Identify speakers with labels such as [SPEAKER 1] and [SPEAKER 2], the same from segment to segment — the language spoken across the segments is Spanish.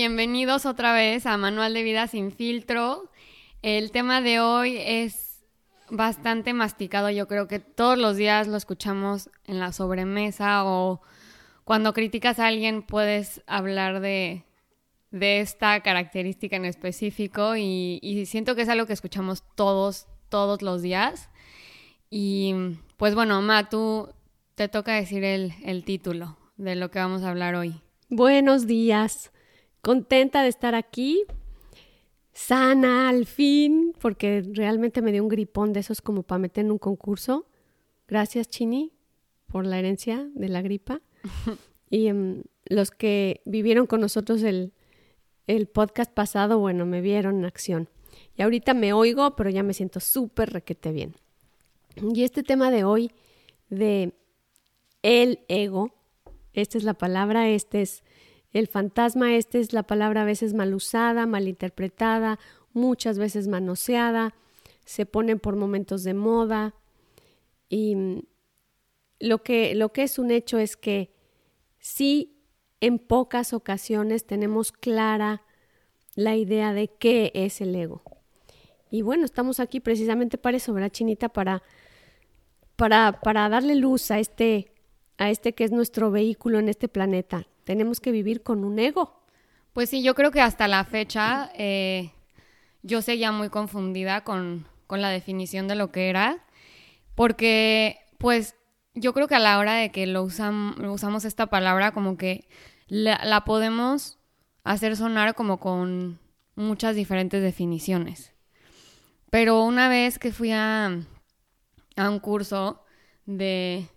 [SPEAKER 1] Bienvenidos otra vez a Manual de Vida sin filtro. El tema de hoy es bastante masticado. Yo creo que todos los días lo escuchamos en la sobremesa o cuando criticas a alguien puedes hablar de, esta característica en específico y, siento que es algo que escuchamos todos, todos los días. Y pues bueno, Ma, tú te toca decir el, el título de lo que vamos a hablar hoy.
[SPEAKER 2] Buenos días contenta de estar aquí, sana al fin, porque realmente me dio un gripón de esos como para meter en un concurso. Gracias, Chini, por la herencia de la gripa. y um, los que vivieron con nosotros el, el podcast pasado, bueno, me vieron en acción. Y ahorita me oigo, pero ya me siento súper requete bien. Y este tema de hoy, de el ego, esta es la palabra, este es el fantasma este es la palabra a veces mal usada, mal interpretada, muchas veces manoseada, se pone por momentos de moda y mm, lo que, lo que es un hecho es que sí en pocas ocasiones tenemos clara la idea de qué es el ego. Y bueno, estamos aquí precisamente para eso, ¿verdad, Chinita? Para, para, para darle luz a este, a este que es nuestro vehículo en este planeta tenemos que vivir con un ego.
[SPEAKER 1] Pues sí, yo creo que hasta la fecha eh, yo seguía muy confundida con, la definición de lo que era, porque pues yo creo que a la hora de que lo usamos esta palabra como que la, podemos hacer sonar como con muchas diferentes definiciones. Pero una vez que fui a, a un curso de,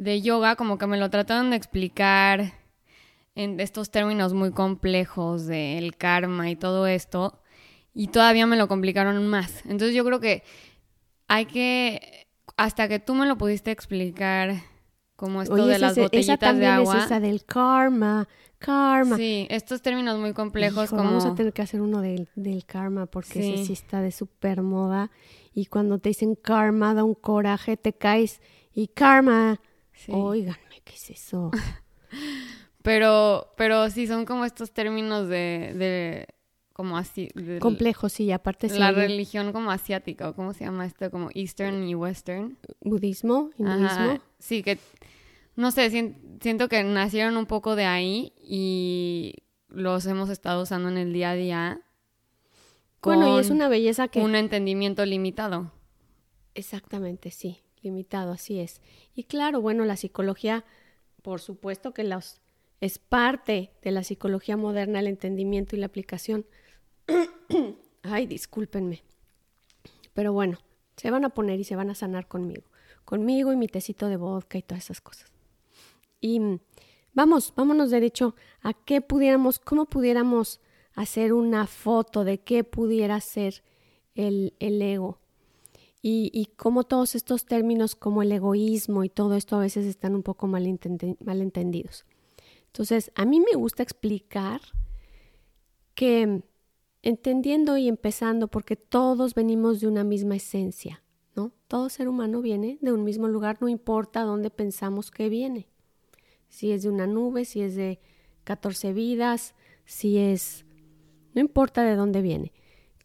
[SPEAKER 1] de yoga, como que me lo trataron de explicar en estos términos muy complejos del karma y todo esto, y todavía me lo complicaron más. Entonces yo creo que hay que, hasta que tú me lo pudiste explicar, como esto de las botellitas de agua.
[SPEAKER 2] Es esa del karma, karma.
[SPEAKER 1] Sí, estos términos muy complejos como...
[SPEAKER 2] Vamos a tener que hacer uno del, del karma porque sí. ese sí está de super moda. Y cuando te dicen karma, da un coraje, te caes. Y karma, sí. oiganme, ¿qué es eso?
[SPEAKER 1] Pero, pero sí, son como estos términos de, de como así.
[SPEAKER 2] Complejos, sí, aparte
[SPEAKER 1] La religión como asiática, o cómo se llama esto, como Eastern y Western.
[SPEAKER 2] Budismo, hinduismo.
[SPEAKER 1] Sí, que, no sé, siento que nacieron un poco de ahí y los hemos estado usando en el día a día.
[SPEAKER 2] bueno, y es una belleza que...
[SPEAKER 1] Un entendimiento limitado.
[SPEAKER 2] Exactamente, sí, limitado, así es. Y claro, bueno, la psicología, por supuesto que es parte de la psicología moderna el entendimiento y la aplicación. Ay, discúlpenme. Pero bueno, se van a poner y se van a sanar conmigo. Conmigo y mi tecito de vodka y todas esas cosas. Y mm, vamos, vámonos derecho a qué pudiéramos, cómo pudiéramos hacer una foto de qué pudiera ser el, el ego. Y, y cómo todos estos términos como el egoísmo y todo esto a veces están un poco mal, mal entendidos. Entonces, a mí me gusta explicar que entendiendo y empezando, porque todos venimos de una misma esencia, ¿no? Todo ser humano viene de un mismo lugar, no importa dónde pensamos que viene. Si es de una nube, si es de 14 vidas, si es... No importa de dónde viene,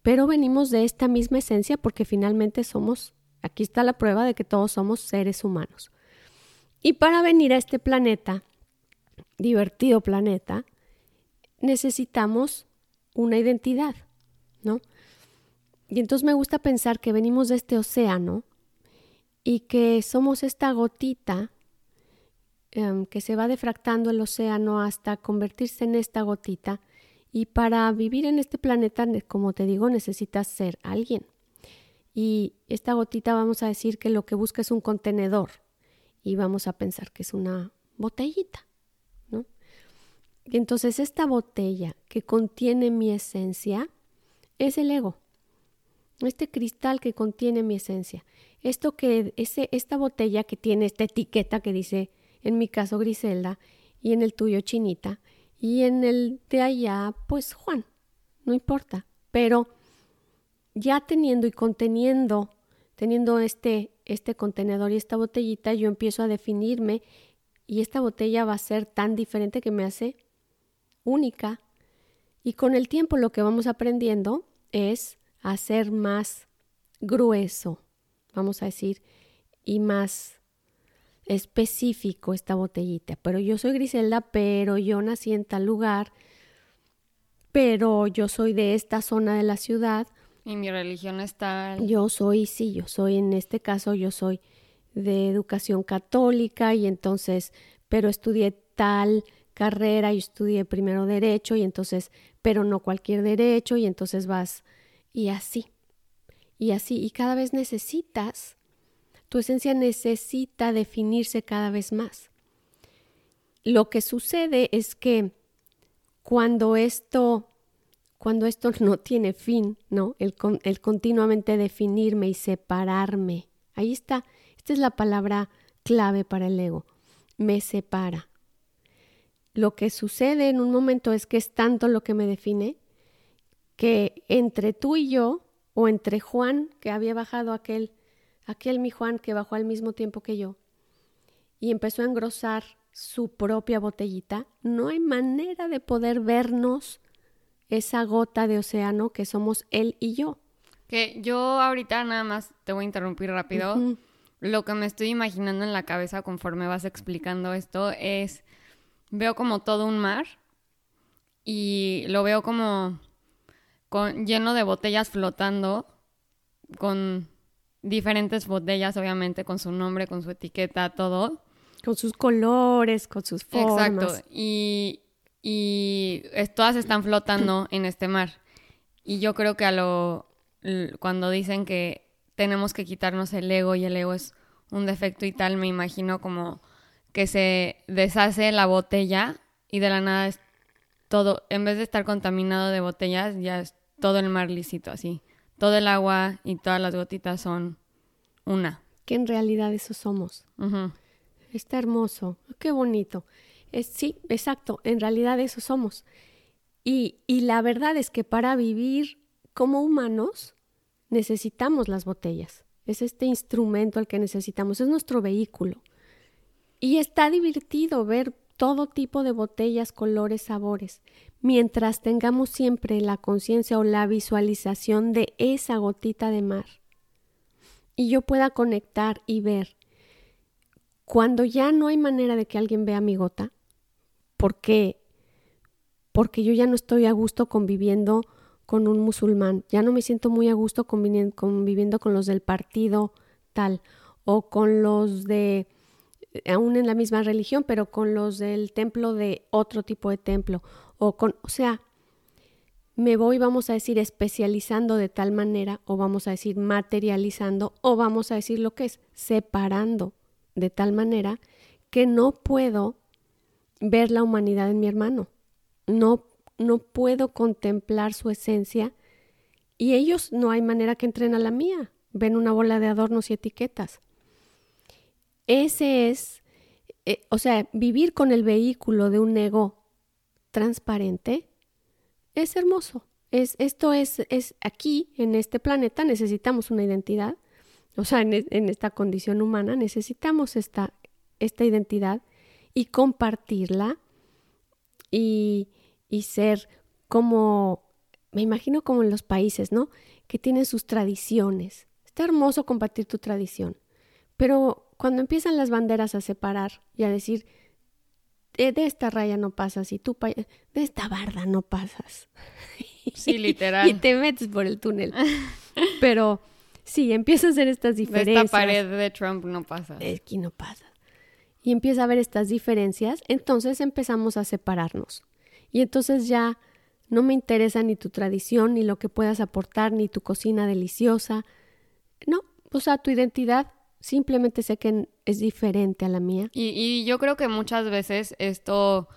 [SPEAKER 2] pero venimos de esta misma esencia porque finalmente somos, aquí está la prueba de que todos somos seres humanos. Y para venir a este planeta divertido planeta, necesitamos una identidad, ¿no? Y entonces me gusta pensar que venimos de este océano y que somos esta gotita em, que se va defractando el océano hasta convertirse en esta gotita. Y para vivir en este planeta, como te digo, necesitas ser alguien. Y esta gotita vamos a decir que lo que busca es un contenedor y vamos a pensar que es una botellita. Y entonces esta botella que contiene mi esencia es el ego. Este cristal que contiene mi esencia. Esto que ese, esta botella que tiene esta etiqueta que dice en mi caso Griselda y en el tuyo Chinita y en el de allá pues Juan. No importa, pero ya teniendo y conteniendo teniendo este este contenedor y esta botellita, yo empiezo a definirme y esta botella va a ser tan diferente que me hace única Y con el tiempo lo que vamos aprendiendo es hacer más grueso, vamos a decir, y más específico esta botellita. Pero yo soy Griselda, pero yo nací en tal lugar, pero yo soy de esta zona de la ciudad.
[SPEAKER 1] Y mi religión es tal.
[SPEAKER 2] Yo soy, sí, yo soy, en este caso, yo soy de educación católica y entonces, pero estudié tal carrera y estudié primero derecho y entonces, pero no cualquier derecho y entonces vas y así, y así, y cada vez necesitas, tu esencia necesita definirse cada vez más. Lo que sucede es que cuando esto, cuando esto no tiene fin, ¿no? El, el continuamente definirme y separarme, ahí está, esta es la palabra clave para el ego, me separa. Lo que sucede en un momento es que es tanto lo que me define que entre tú y yo, o entre Juan, que había bajado aquel, aquel mi Juan que bajó al mismo tiempo que yo, y empezó a engrosar su propia botellita, no hay manera de poder vernos esa gota de océano que somos él y yo.
[SPEAKER 1] Que yo ahorita nada más te voy a interrumpir rápido. Lo que me estoy imaginando en la cabeza conforme vas explicando esto es, veo como todo un mar y lo veo como lleno de botellas flotando, con diferentes botellas, obviamente, con su nombre, con su etiqueta, todo.
[SPEAKER 2] Con sus colores, con sus formas. Exacto.
[SPEAKER 1] Y, y todas están flotando en este mar. Y yo creo que a lo cuando dicen que tenemos que quitarnos el ego y el ego es un defecto y tal, me imagino como que se deshace la botella y de la nada es todo, en vez de estar contaminado de botellas, ya es todo el mar lícito, así. Todo el agua y todas las gotitas son una.
[SPEAKER 2] Que en realidad eso somos. Está hermoso, qué bonito. Es, sí, exacto, en realidad eso somos. Y, y la verdad es que para vivir como humanos necesitamos las botellas. Es este instrumento al que necesitamos, es nuestro vehículo. Y está divertido ver todo tipo de botellas, colores, sabores, mientras tengamos siempre la conciencia o la visualización de esa gotita de mar. Y yo pueda conectar y ver. Cuando ya no hay manera de que alguien vea mi gota, porque porque yo ya no estoy a gusto conviviendo con un musulmán, ya no me siento muy a gusto conviviendo con los del partido tal o con los de aún en la misma religión, pero con los del templo de otro tipo de templo, o con, o sea, me voy, vamos a decir, especializando de tal manera, o vamos a decir, materializando, o vamos a decir lo que es, separando de tal manera que no puedo ver la humanidad en mi hermano, no, no puedo contemplar su esencia, y ellos no hay manera que entren a la mía, ven una bola de adornos y etiquetas. Ese es, eh, o sea, vivir con el vehículo de un ego transparente es hermoso. Es, esto es, es aquí, en este planeta, necesitamos una identidad. O sea, en, esta condición humana necesitamos esta, esta identidad y compartirla y, y ser como, me imagino como en los países, ¿no? Que tienen sus tradiciones. Está hermoso compartir tu tradición, pero cuando empiezan las banderas a separar y a decir, de, esta raya no pasas y tú de esta barda no pasas.
[SPEAKER 1] Sí, literal.
[SPEAKER 2] y te metes por el túnel. Pero sí, empieza a hacer estas diferencias.
[SPEAKER 1] De esta pared de Trump no pasas.
[SPEAKER 2] Aquí no pasas. Y empieza a ver estas diferencias, entonces empezamos a separarnos. Y entonces ya no me interesa ni tu tradición, ni lo que puedas aportar, ni tu cocina deliciosa. No, o sea, tu identidad simplemente sé que es diferente a la mía.
[SPEAKER 1] Y, yo creo que muchas veces esto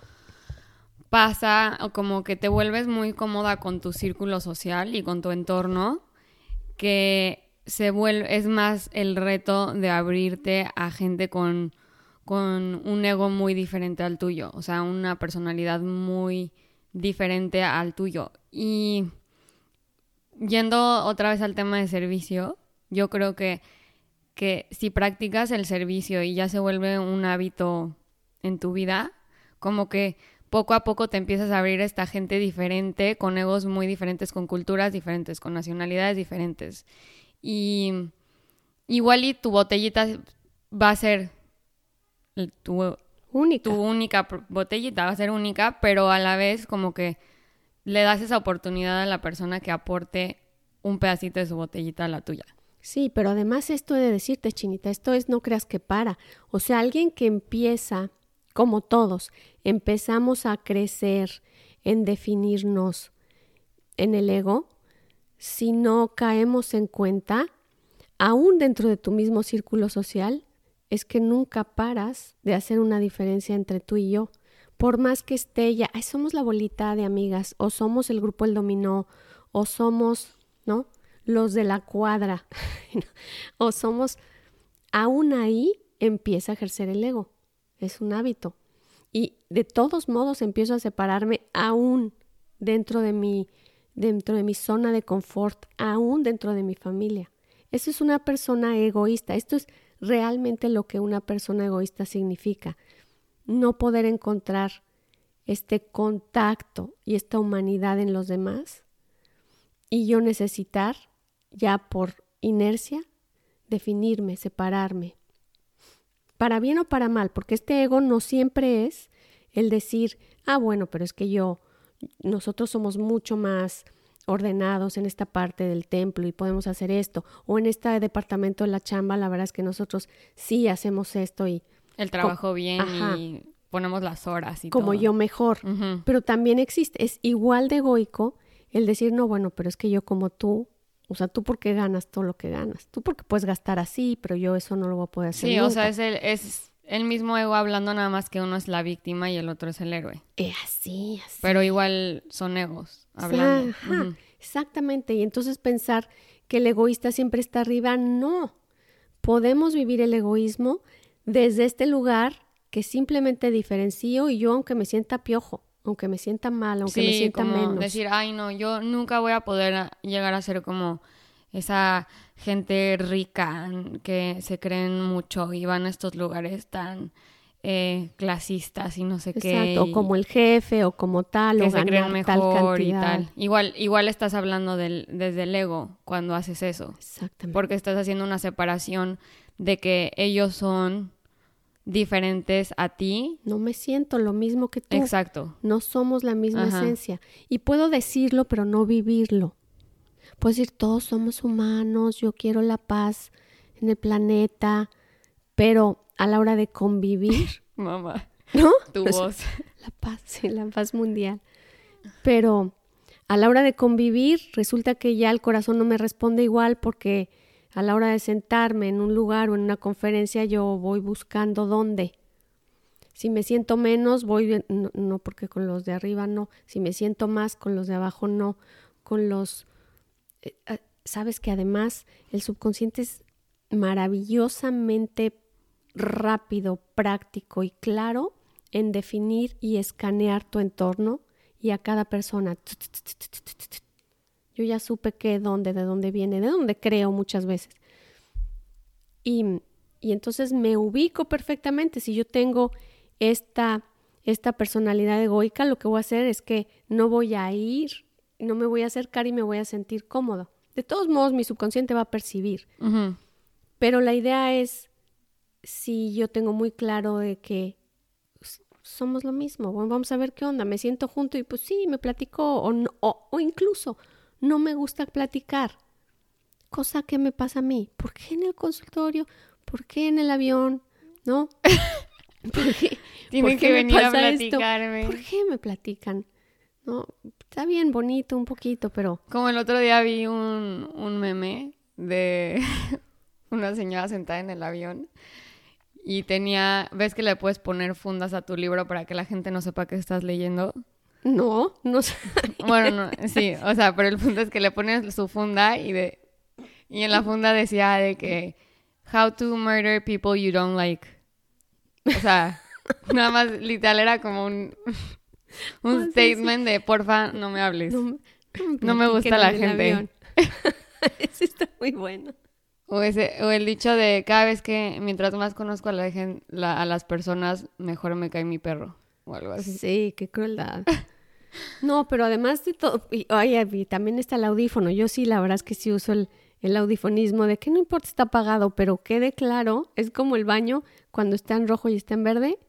[SPEAKER 1] pasa como que te vuelves muy cómoda con tu círculo social y con tu entorno, que se vuelve, es más el reto de abrirte a gente con, con un ego muy diferente al tuyo, o sea, una personalidad muy diferente al tuyo. Y yendo otra vez al tema de servicio, yo creo que que si practicas el servicio y ya se vuelve un hábito en tu vida, como que poco a poco te empiezas a abrir a esta gente diferente, con egos muy diferentes, con culturas diferentes, con nacionalidades diferentes. Y igual y tu botellita va a ser tu
[SPEAKER 2] única.
[SPEAKER 1] Tu única botellita va a ser única, pero a la vez como que le das esa oportunidad a la persona que aporte un pedacito de su botellita a la tuya.
[SPEAKER 2] Sí, pero además esto de decirte, Chinita, esto es no creas que para. O sea, alguien que empieza, como todos, empezamos a crecer en definirnos en el ego, si no caemos en cuenta, aún dentro de tu mismo círculo social, es que nunca paras de hacer una diferencia entre tú y yo. Por más que esté ya, ay, somos la bolita de amigas, o somos el grupo El Dominó, o somos, ¿no? Los de la cuadra, o somos, aún ahí empieza a ejercer el ego. Es un hábito. Y de todos modos empiezo a separarme aún dentro de mi, dentro de mi zona de confort, aún dentro de mi familia. Eso es una persona egoísta. Esto es realmente lo que una persona egoísta significa. No poder encontrar este contacto y esta humanidad en los demás y yo necesitar, ya por inercia, definirme, separarme. Para bien o para mal, porque este ego no siempre es el decir, ah, bueno, pero es que yo, nosotros somos mucho más ordenados en esta parte del templo y podemos hacer esto, o en este departamento de la chamba, la verdad es que nosotros sí hacemos esto y...
[SPEAKER 1] El trabajo bien y ponemos las horas y
[SPEAKER 2] Como yo mejor, pero también existe, es igual de egoico el decir, no, bueno, pero es que yo como tú, o sea, tú porque ganas todo lo que ganas, tú porque puedes gastar así, pero yo eso no lo voy a poder hacer.
[SPEAKER 1] Sí, o sea, es el, es el mismo ego hablando nada más que uno es la víctima y el otro es el héroe.
[SPEAKER 2] Es así, así.
[SPEAKER 1] Pero igual son egos hablando.
[SPEAKER 2] Exactamente. Y entonces pensar que el egoísta siempre está arriba, no. Podemos vivir el egoísmo desde este lugar que simplemente diferencio y yo aunque me sienta piojo, aunque me sienta mal, aunque me sienta como menos.
[SPEAKER 1] decir, ay no, yo nunca voy a poder llegar a ser como esa gente rica que se creen mucho y van a estos lugares tan eh, clasistas y no sé qué.
[SPEAKER 2] O como el jefe o como tal, o se creen mejor y tal.
[SPEAKER 1] Igual, igual estás hablando del, desde el ego cuando haces eso.
[SPEAKER 2] Exactamente.
[SPEAKER 1] Porque estás haciendo una separación de que ellos son diferentes a ti.
[SPEAKER 2] No me siento lo mismo que tú.
[SPEAKER 1] Exacto.
[SPEAKER 2] No somos la misma esencia. Y puedo decirlo, pero no vivirlo. Puedo decir, todos somos humanos, yo quiero la paz en el planeta, pero a la hora de convivir.
[SPEAKER 1] Mamá.
[SPEAKER 2] ¿No?
[SPEAKER 1] Tu voz.
[SPEAKER 2] La paz, sí, la paz mundial. Pero a la hora de convivir, resulta que ya el corazón no me responde igual porque a la hora de sentarme en un lugar o en una conferencia yo voy buscando dónde. Si me siento menos, voy, no, porque con los de arriba no, si me siento más, con los de abajo no, con los... Eh, ah, sabes que además el subconsciente es maravillosamente rápido, práctico y claro en definir y escanear tu entorno y a cada persona. Yo ya supe qué, dónde, de dónde viene, de dónde creo muchas veces. Y, y entonces me ubico perfectamente. Si yo tengo esta, esta personalidad egoica, lo que voy a hacer es que no voy a ir, no me voy a acercar y me voy a sentir cómodo. De todos modos, mi subconsciente va a percibir. Pero la idea es si yo tengo muy claro de que somos lo mismo, bueno, vamos a ver qué onda, me siento junto y pues sí, me platicó o, o, incluso no me gusta platicar, cosa que me pasa a mí, ¿por qué en el consultorio? ¿Por qué en el avión? ¿No?
[SPEAKER 1] ¿Por qué, Tienen que venir a platicarme.
[SPEAKER 2] ¿Por qué me platican? No, está bien bonito un poquito, pero...
[SPEAKER 1] Como el otro día vi un, un meme de una señora sentada en el avión y tenía, ¿ves que le puedes poner fundas a tu libro para que la gente no sepa que estás leyendo?
[SPEAKER 2] No, no sé.
[SPEAKER 1] Bueno, no, sí, o sea, pero el punto es que le pones su funda y de y en la funda decía de que how to murder people you don't like. O sea, nada más literal era como un un statement de porfa, no me hables. No, me gusta la gente.
[SPEAKER 2] Eso está muy bueno.
[SPEAKER 1] O, ese, o el dicho de cada vez que, mientras más conozco a, la, a las personas, mejor me cae mi perro. O algo así.
[SPEAKER 2] Sí, qué crueldad. No, pero además de todo, y, oye, y también está el audífono. Yo sí, la verdad es que sí uso el, el audífonismo de que no importa si está apagado, pero quede claro, es como el baño cuando está en rojo y está en verde.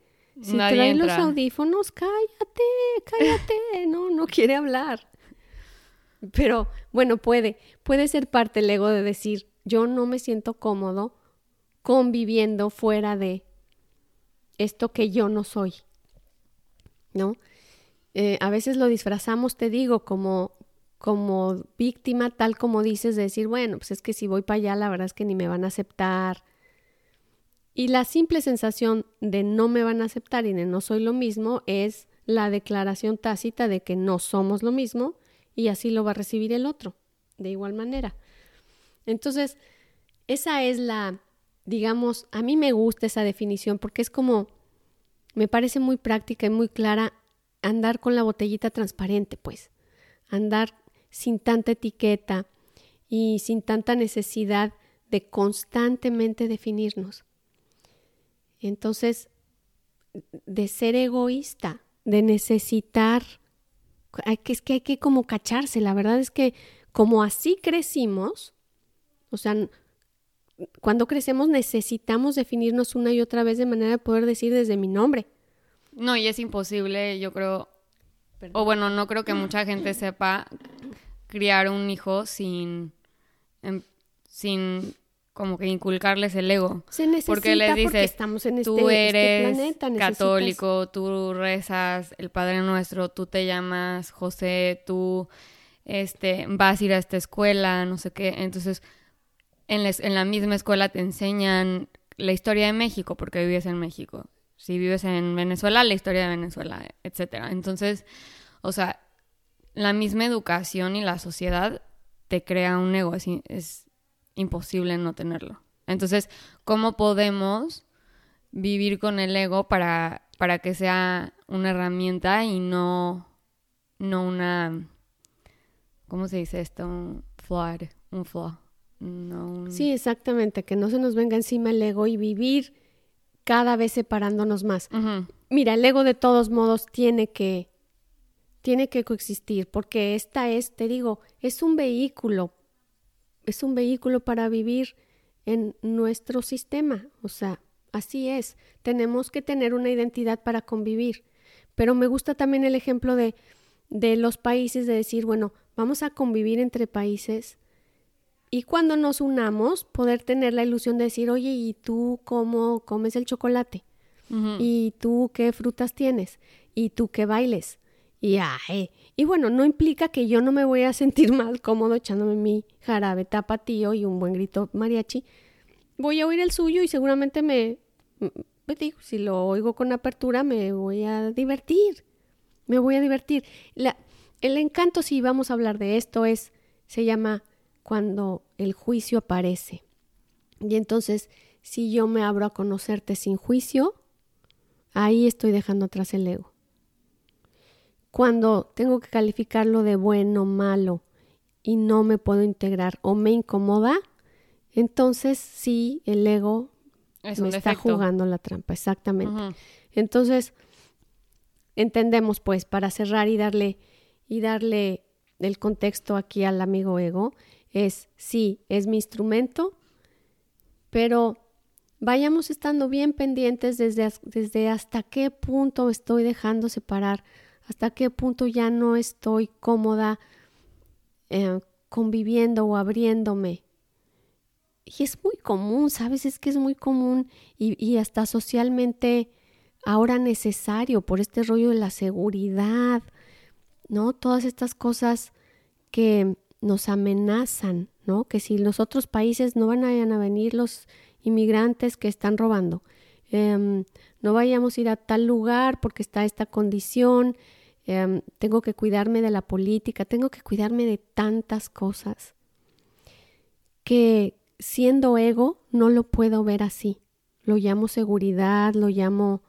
[SPEAKER 2] Si
[SPEAKER 1] Nadie
[SPEAKER 2] trae los audífonos, cállate, cállate, no, no quiere hablar. Pero bueno, puede, puede ser parte el ego de decir, yo no me siento cómodo conviviendo fuera de esto que yo no soy, ¿no? Eh, a veces lo disfrazamos, te digo, como, como víctima, tal como dices, de decir, bueno, pues es que si voy para allá, la verdad es que ni me van a aceptar. Y la simple sensación de no me van a aceptar y de no soy lo mismo es la declaración tácita de que no somos lo mismo y así lo va a recibir el otro, de igual manera. Entonces, esa es la, digamos, a mí me gusta esa definición porque es como, me parece muy práctica y muy clara andar con la botellita transparente, pues, andar sin tanta etiqueta y sin tanta necesidad de constantemente definirnos. Entonces, de ser egoísta, de necesitar, hay que, es que hay que como cacharse, la verdad es que como así crecimos, o sea, cuando crecemos necesitamos definirnos una y otra vez de manera de poder decir desde mi nombre.
[SPEAKER 1] No, y es imposible, yo creo, o bueno, no creo que mucha gente sepa criar un hijo sin, em, sin como que inculcarles el ego.
[SPEAKER 2] Se necesita
[SPEAKER 1] porque les dices,
[SPEAKER 2] estamos en este,
[SPEAKER 1] tú
[SPEAKER 2] este
[SPEAKER 1] eres
[SPEAKER 2] planeta, necesitas-
[SPEAKER 1] católico, tú rezas el Padre Nuestro, tú te llamas José, tú este, vas a ir a esta escuela, no sé qué. Entonces, en, la misma escuela te enseñan la historia de México, porque vives en México. Si vives en Venezuela, la historia de Venezuela, etcétera. Entonces, o sea, la misma educación y la sociedad te crea un ego, es, es imposible no tenerlo. Entonces, ¿cómo podemos vivir con el ego para, para que sea una herramienta y no, no una, ¿cómo se dice esto? Un flaw, un flaw. No
[SPEAKER 2] Sí, exactamente, que no se nos venga encima el ego y vivir cada vez separándonos más. Mira, el ego de todos modos tiene que tiene que coexistir porque esta es, te digo, es un vehículo, es un vehículo para vivir en nuestro sistema, o sea, así es. Tenemos que tener una identidad para convivir. Pero me gusta también el ejemplo de de los países de decir, bueno, vamos a convivir entre países y cuando nos unamos, poder tener la ilusión de decir, oye, ¿y tú cómo comes el chocolate? ¿Y tú qué frutas tienes? ¿Y tú qué bailes? Y, ay, y bueno, no implica que yo no me voy a sentir mal cómodo echándome mi jarabe tapatío y un buen grito mariachi. Voy a oír el suyo y seguramente me, me digo, si lo oigo con apertura, me voy a divertir. Me voy a divertir. La, el encanto, si vamos a hablar de esto, es, se llama cuando el juicio aparece. Y entonces, si yo me abro a conocerte sin juicio, ahí estoy dejando atrás el ego. Cuando tengo que calificarlo de bueno, malo y no me puedo integrar o me incomoda, entonces sí, el ego
[SPEAKER 1] Es
[SPEAKER 2] me está
[SPEAKER 1] defecto.
[SPEAKER 2] jugando la trampa, exactamente. Entonces, entendemos pues para cerrar y darle y darle el contexto aquí al amigo ego es sí, es mi instrumento, pero vayamos estando bien pendientes desde, desde hasta qué punto estoy dejando separar, hasta qué punto ya no estoy cómoda eh, conviviendo o abriéndome. Y es muy común, ¿sabes? Es que es muy común y, y hasta socialmente ahora necesario por este rollo de la seguridad, ¿no? Todas estas cosas que nos amenazan, ¿no? Que si los otros países no van a, venir los inmigrantes que están robando, em, no vayamos a ir a tal lugar porque está esta condición, em, tengo que cuidarme de la política, tengo que cuidarme de tantas cosas que siendo ego no lo puedo ver así. Lo llamo seguridad, lo llamo...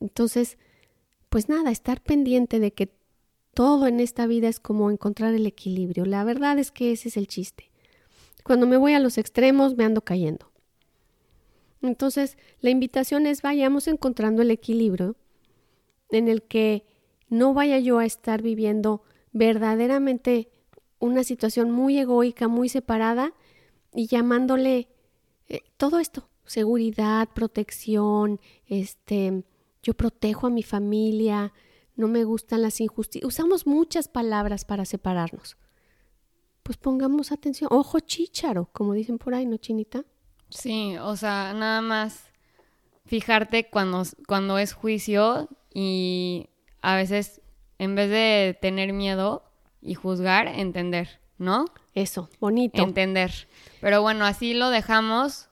[SPEAKER 2] Entonces, pues nada, estar pendiente de que todo en esta vida es como encontrar el equilibrio. La verdad es que ese es el chiste. Cuando me voy a los extremos me ando cayendo. Entonces, la invitación es vayamos encontrando el equilibrio en el que no vaya yo a estar viviendo verdaderamente una situación muy egoica, muy separada y llamándole eh, todo esto, seguridad, protección, este, yo protejo a mi familia, no me gustan las injusticias. Usamos muchas palabras para separarnos. Pues pongamos atención. Ojo chícharo, como dicen por ahí, ¿no, Chinita?
[SPEAKER 1] Sí, o sea, nada más fijarte cuando, cuando es juicio y a veces en vez de tener miedo y juzgar, entender, ¿no?
[SPEAKER 2] Eso, bonito.
[SPEAKER 1] Entender. Pero bueno, así lo dejamos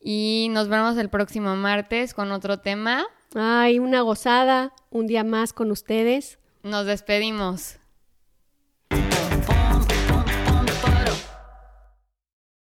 [SPEAKER 1] y nos vemos el próximo martes con otro tema.
[SPEAKER 2] Ay, una gozada, un día más con ustedes.
[SPEAKER 1] Nos despedimos.